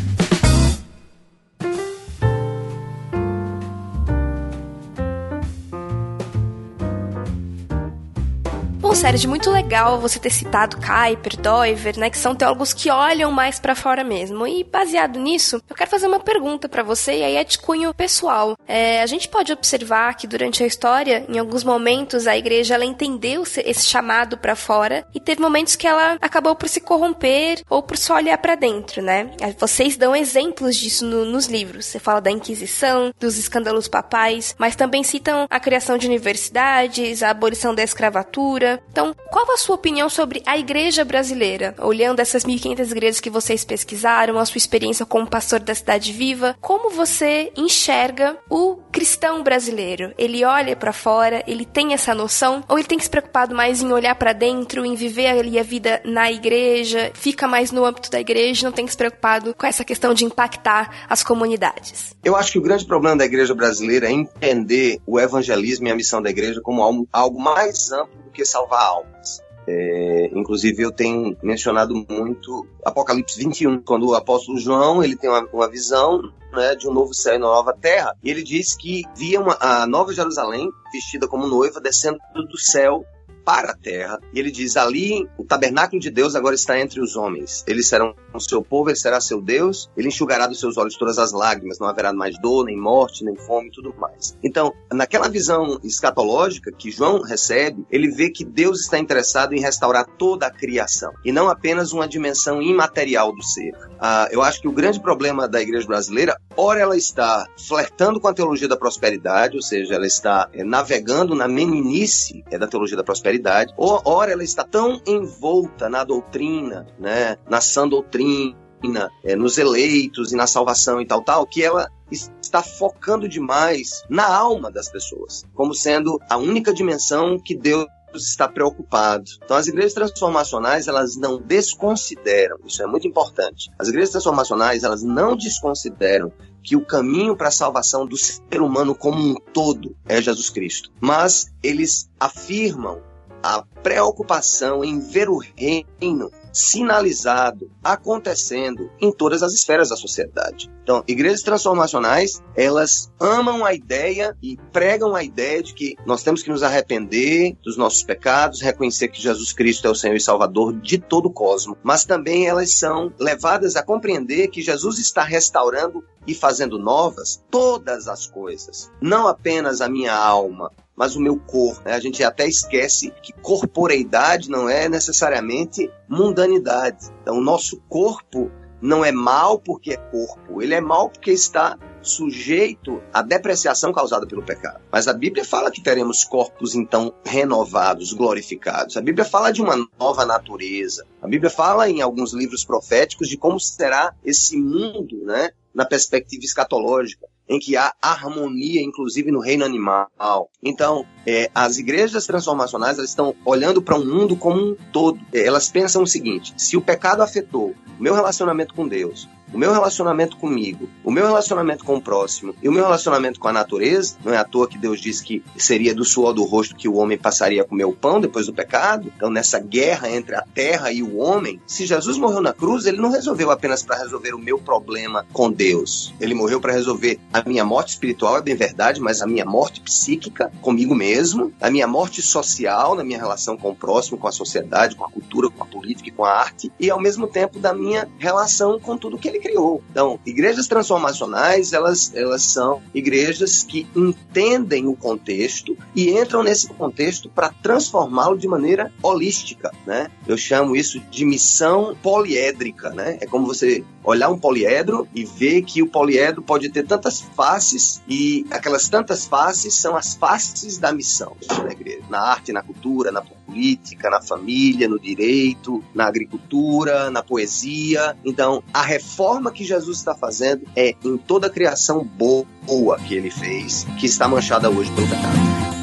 Sérgio, muito legal você ter citado Kuyper, Doiver, né, que são teólogos que olham mais para fora mesmo. E baseado nisso, eu quero fazer uma pergunta para você, e aí é de cunho pessoal. É, a gente pode observar que durante a história, em alguns momentos, a igreja ela entendeu esse chamado para fora e teve momentos que ela acabou por se corromper ou por só olhar para dentro, né? Vocês dão exemplos disso no, nos livros. Você fala da Inquisição, dos escândalos papais, mas também citam a criação de universidades, a abolição da escravatura, então, qual a sua opinião sobre a igreja brasileira? Olhando essas 1.500 igrejas que vocês pesquisaram, a sua experiência como pastor da Cidade Viva, como você enxerga o cristão brasileiro? Ele olha para fora, ele tem essa noção, ou ele tem que se preocupado mais em olhar para dentro, em viver ali a vida na igreja, fica mais no âmbito da igreja, não tem que se preocupado com essa questão de impactar as comunidades? Eu acho que o grande problema da igreja brasileira é entender o evangelismo e a missão da igreja como algo, algo mais amplo do que salvar almas. É, inclusive eu tenho mencionado muito Apocalipse 21, quando o apóstolo João ele tem uma, uma visão né, de um novo céu e uma nova terra, e ele diz que via uma, a nova Jerusalém vestida como noiva descendo do céu para a terra. E ele diz: ali o tabernáculo de Deus agora está entre os homens. Eles serão o seu povo, ele será seu Deus. Ele enxugará dos seus olhos todas as lágrimas. Não haverá mais dor, nem morte, nem fome e tudo mais. Então, naquela visão escatológica que João recebe, ele vê que Deus está interessado em restaurar toda a criação e não apenas uma dimensão imaterial do ser. Ah, eu acho que o grande problema da igreja brasileira, ora ela está flertando com a teologia da prosperidade, ou seja, ela está é, navegando na meninice é, da teologia da prosperidade espiritualidade, ou ora ela está tão envolta na doutrina, né, na sã doutrina, é, nos eleitos e na salvação e tal, tal, que ela está focando demais na alma das pessoas, como sendo a única dimensão que Deus está preocupado. Então as igrejas transformacionais, elas não desconsideram, isso é muito importante. As igrejas transformacionais, elas não desconsideram que o caminho para a salvação do ser humano como um todo é Jesus Cristo. Mas eles afirmam a preocupação em ver o reino sinalizado, acontecendo em todas as esferas da sociedade. Então, igrejas transformacionais, elas amam a ideia e pregam a ideia de que nós temos que nos arrepender dos nossos pecados, reconhecer que Jesus Cristo é o Senhor e Salvador de todo o cosmos, mas também elas são levadas a compreender que Jesus está restaurando e fazendo novas todas as coisas, não apenas a minha alma, mas o meu corpo. A gente até esquece que corporeidade não é necessariamente mundanidade. Então, o nosso corpo não é mal porque é corpo, ele é mal porque está sujeito à depreciação causada pelo pecado. Mas a Bíblia fala que teremos corpos então renovados, glorificados. A Bíblia fala de uma nova natureza. A Bíblia fala em alguns livros proféticos de como será esse mundo, né, na perspectiva escatológica em que há harmonia, inclusive no reino animal. Então, é, as igrejas transformacionais elas estão olhando para o um mundo como um todo. É, elas pensam o seguinte: se o pecado afetou o meu relacionamento com Deus, o meu relacionamento comigo, o meu relacionamento com o próximo e o meu relacionamento com a natureza, não é à toa que Deus disse que seria do suor do rosto que o homem passaria a comer o pão depois do pecado. Então, nessa guerra entre a terra e o homem, se Jesus morreu na cruz, ele não resolveu apenas para resolver o meu problema com Deus. Ele morreu para resolver a minha morte espiritual, é bem verdade, mas a minha morte psíquica comigo mesmo, a minha morte social, na minha relação com o próximo, com a sociedade, com a cultura, com a política e com a arte, e ao mesmo tempo da minha relação com tudo que ele criou. Então, igrejas transformacionais, elas, elas são igrejas que entendem o contexto e entram nesse contexto para transformá-lo de maneira holística, né? Eu chamo isso de missão poliédrica, né? É como você olhar um poliedro e ver que o poliedro pode ter tantas faces e aquelas tantas faces são as faces da missão da igreja, na arte, na cultura, na política, na família, no direito, na agricultura, na poesia. Então, a reforma que Jesus está fazendo é em toda a criação boa que ele fez, que está manchada hoje pelo pecado.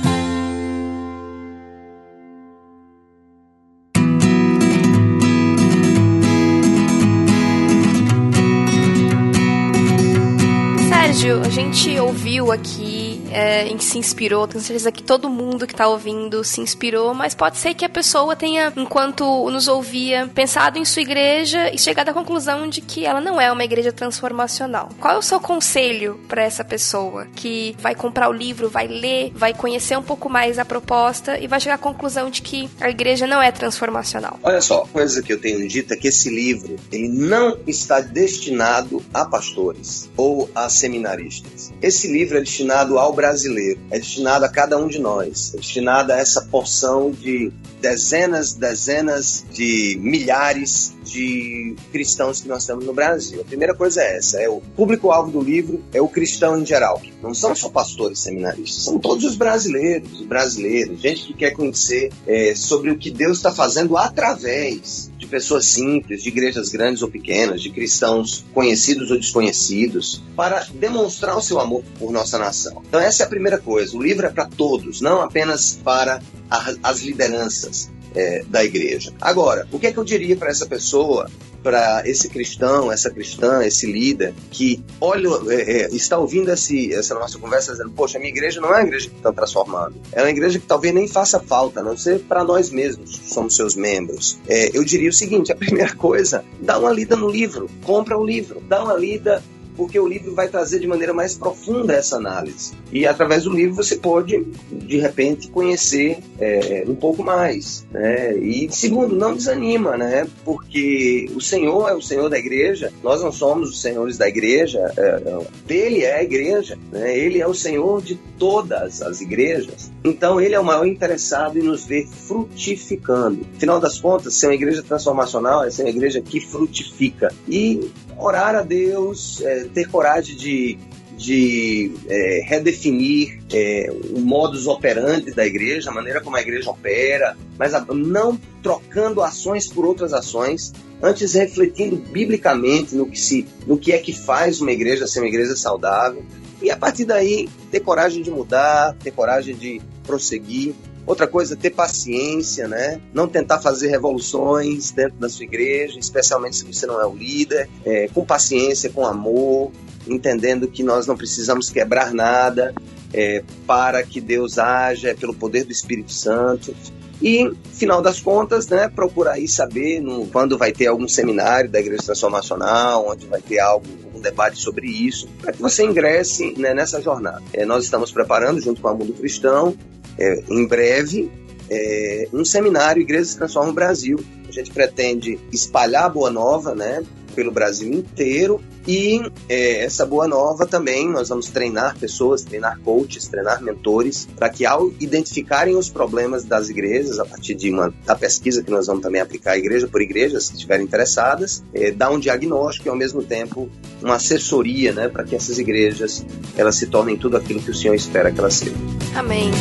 Gente ouviu aqui é, em que se inspirou. Tenho certeza que todo mundo que está ouvindo se inspirou, mas pode ser que a pessoa tenha, enquanto nos ouvia, pensado em sua igreja e chegado à conclusão de que ela não é uma igreja transformacional. Qual é o seu conselho para essa pessoa que vai comprar o livro, vai ler, vai conhecer um pouco mais a proposta e vai chegar à conclusão de que a igreja não é transformacional? Olha só, coisa que eu tenho dito é que esse livro ele não está destinado a pastores ou a seminaristas. Esse livro é destinado ao brasileiro, é destinado a cada um de nós, é destinado a essa porção de dezenas, dezenas de milhares de cristãos que nós temos no Brasil. A primeira coisa é essa, é o público-alvo do livro, é o cristão em geral. Não são só pastores seminaristas, são todos os brasileiros, os brasileiros, gente que quer conhecer é, sobre o que Deus está fazendo através de pessoas simples, de igrejas grandes ou pequenas, de cristãos conhecidos ou desconhecidos, para demonstrar o seu amor por nossa nação. Então essa é a primeira coisa. O livro é para todos, não apenas para a, as lideranças é, da igreja. Agora, o que é que eu diria para essa pessoa para esse cristão, essa cristã, esse líder que olha, é, é, está ouvindo esse, essa nossa conversa dizendo, poxa, minha igreja não é uma igreja que está transformando. É uma igreja que talvez nem faça falta, a não ser para nós mesmos, somos seus membros. É, eu diria o seguinte: a primeira coisa, dá uma lida no livro, compra o um livro, dá uma lida porque o livro vai trazer de maneira mais profunda essa análise. E através do livro você pode, de repente, conhecer é, um pouco mais. Né? E segundo, não desanima, né? Porque o Senhor é o Senhor da igreja, nós não somos os senhores da igreja, é, dele é a igreja, né? ele é o Senhor de todas as igrejas. Então ele é o maior interessado em nos ver frutificando. Afinal das contas, ser uma igreja transformacional é ser uma igreja que frutifica. E orar a Deus, é, ter coragem de, de é, redefinir é, o modus operandi da igreja, a maneira como a igreja opera, mas não trocando ações por outras ações, antes refletindo biblicamente no que, se, no que é que faz uma igreja ser uma igreja saudável, e a partir daí ter coragem de mudar, ter coragem de prosseguir. Outra coisa, ter paciência, né? Não tentar fazer revoluções dentro da sua igreja, especialmente se você não é o líder. É, com paciência, com amor, entendendo que nós não precisamos quebrar nada é, para que Deus haja pelo poder do Espírito Santo. E, final das contas, né, procurar aí saber no, quando vai ter algum seminário da Igreja Transformacional, onde vai ter algo, um debate sobre isso, para que você ingresse né, nessa jornada. É, nós estamos preparando, junto com a Mundo Cristão, é, em breve, é, um seminário Igrejas Transforma o Brasil. A gente pretende espalhar a Boa Nova, né, pelo Brasil inteiro. E é, essa boa nova também, nós vamos treinar pessoas, treinar coaches, treinar mentores, para que ao identificarem os problemas das igrejas, a partir de uma da pesquisa que nós vamos também aplicar igreja por igreja, se estiverem interessadas, é, dar um diagnóstico e ao mesmo tempo uma assessoria, né, para que essas igrejas elas se tornem tudo aquilo que o Senhor espera que elas sejam. Amém.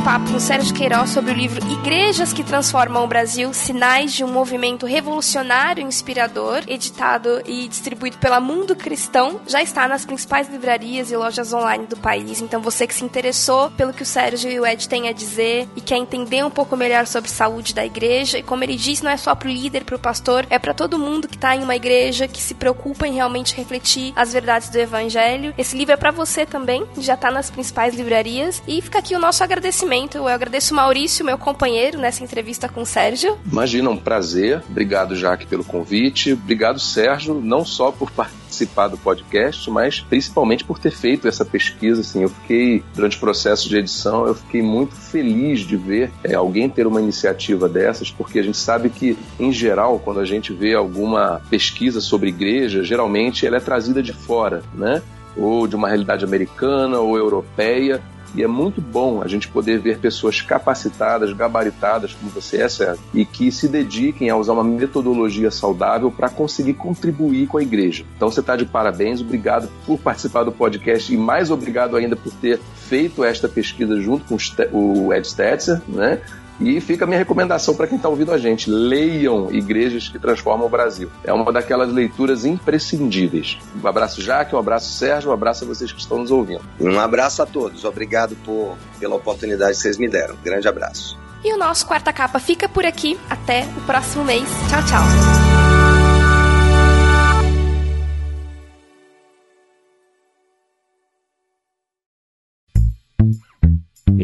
Nosso papo com Sérgio Queiroz sobre o livro Igrejas que Transformam o Brasil, Sinais de um Movimento Revolucionário Inspirador, editado e distribuído pela Mundo Cristão, já está nas principais livrarias e lojas online do país. Então você que se interessou pelo que o Sérgio e o Ed têm a dizer e quer entender um pouco melhor sobre saúde da igreja, e como ele disse, não é só para o líder, para o pastor, é para todo mundo que está em uma igreja que se preocupa em realmente refletir as verdades do evangelho. Esse livro é para você também, já está nas principais livrarias e fica aqui o nosso agradecimento agradecimento. Eu agradeço Maurício, meu companheiro, nessa entrevista com o Sérgio. Imagina, um prazer. Obrigado, Jaque, pelo convite. Obrigado, Sérgio, não só por participar do podcast, mas principalmente por ter feito essa pesquisa. Assim, eu fiquei, durante o processo de edição, eu fiquei muito feliz de ver é, alguém ter uma iniciativa dessas, porque a gente sabe que, em geral, quando a gente vê alguma pesquisa sobre igreja, geralmente ela é trazida de fora, né? ou de uma realidade americana ou europeia. E é muito bom a gente poder ver pessoas capacitadas, gabaritadas, como você é, Sérgio, e que se dediquem a usar uma metodologia saudável para conseguir contribuir com a igreja. Então você está de parabéns, obrigado por participar do podcast e mais obrigado ainda por ter feito esta pesquisa junto com o Ed Stetzer, né? E fica a minha recomendação para quem está ouvindo a gente: leiam Igrejas que Transformam o Brasil. É uma daquelas leituras imprescindíveis. Um abraço, Jaque, um abraço, Sérgio, um abraço a vocês que estão nos ouvindo. Um abraço a todos. Obrigado por, pela oportunidade que vocês me deram. grande abraço. E o nosso quarta capa fica por aqui. Até o próximo mês. Tchau, tchau.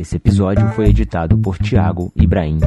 Esse episódio foi editado por Tiago Ibrahim.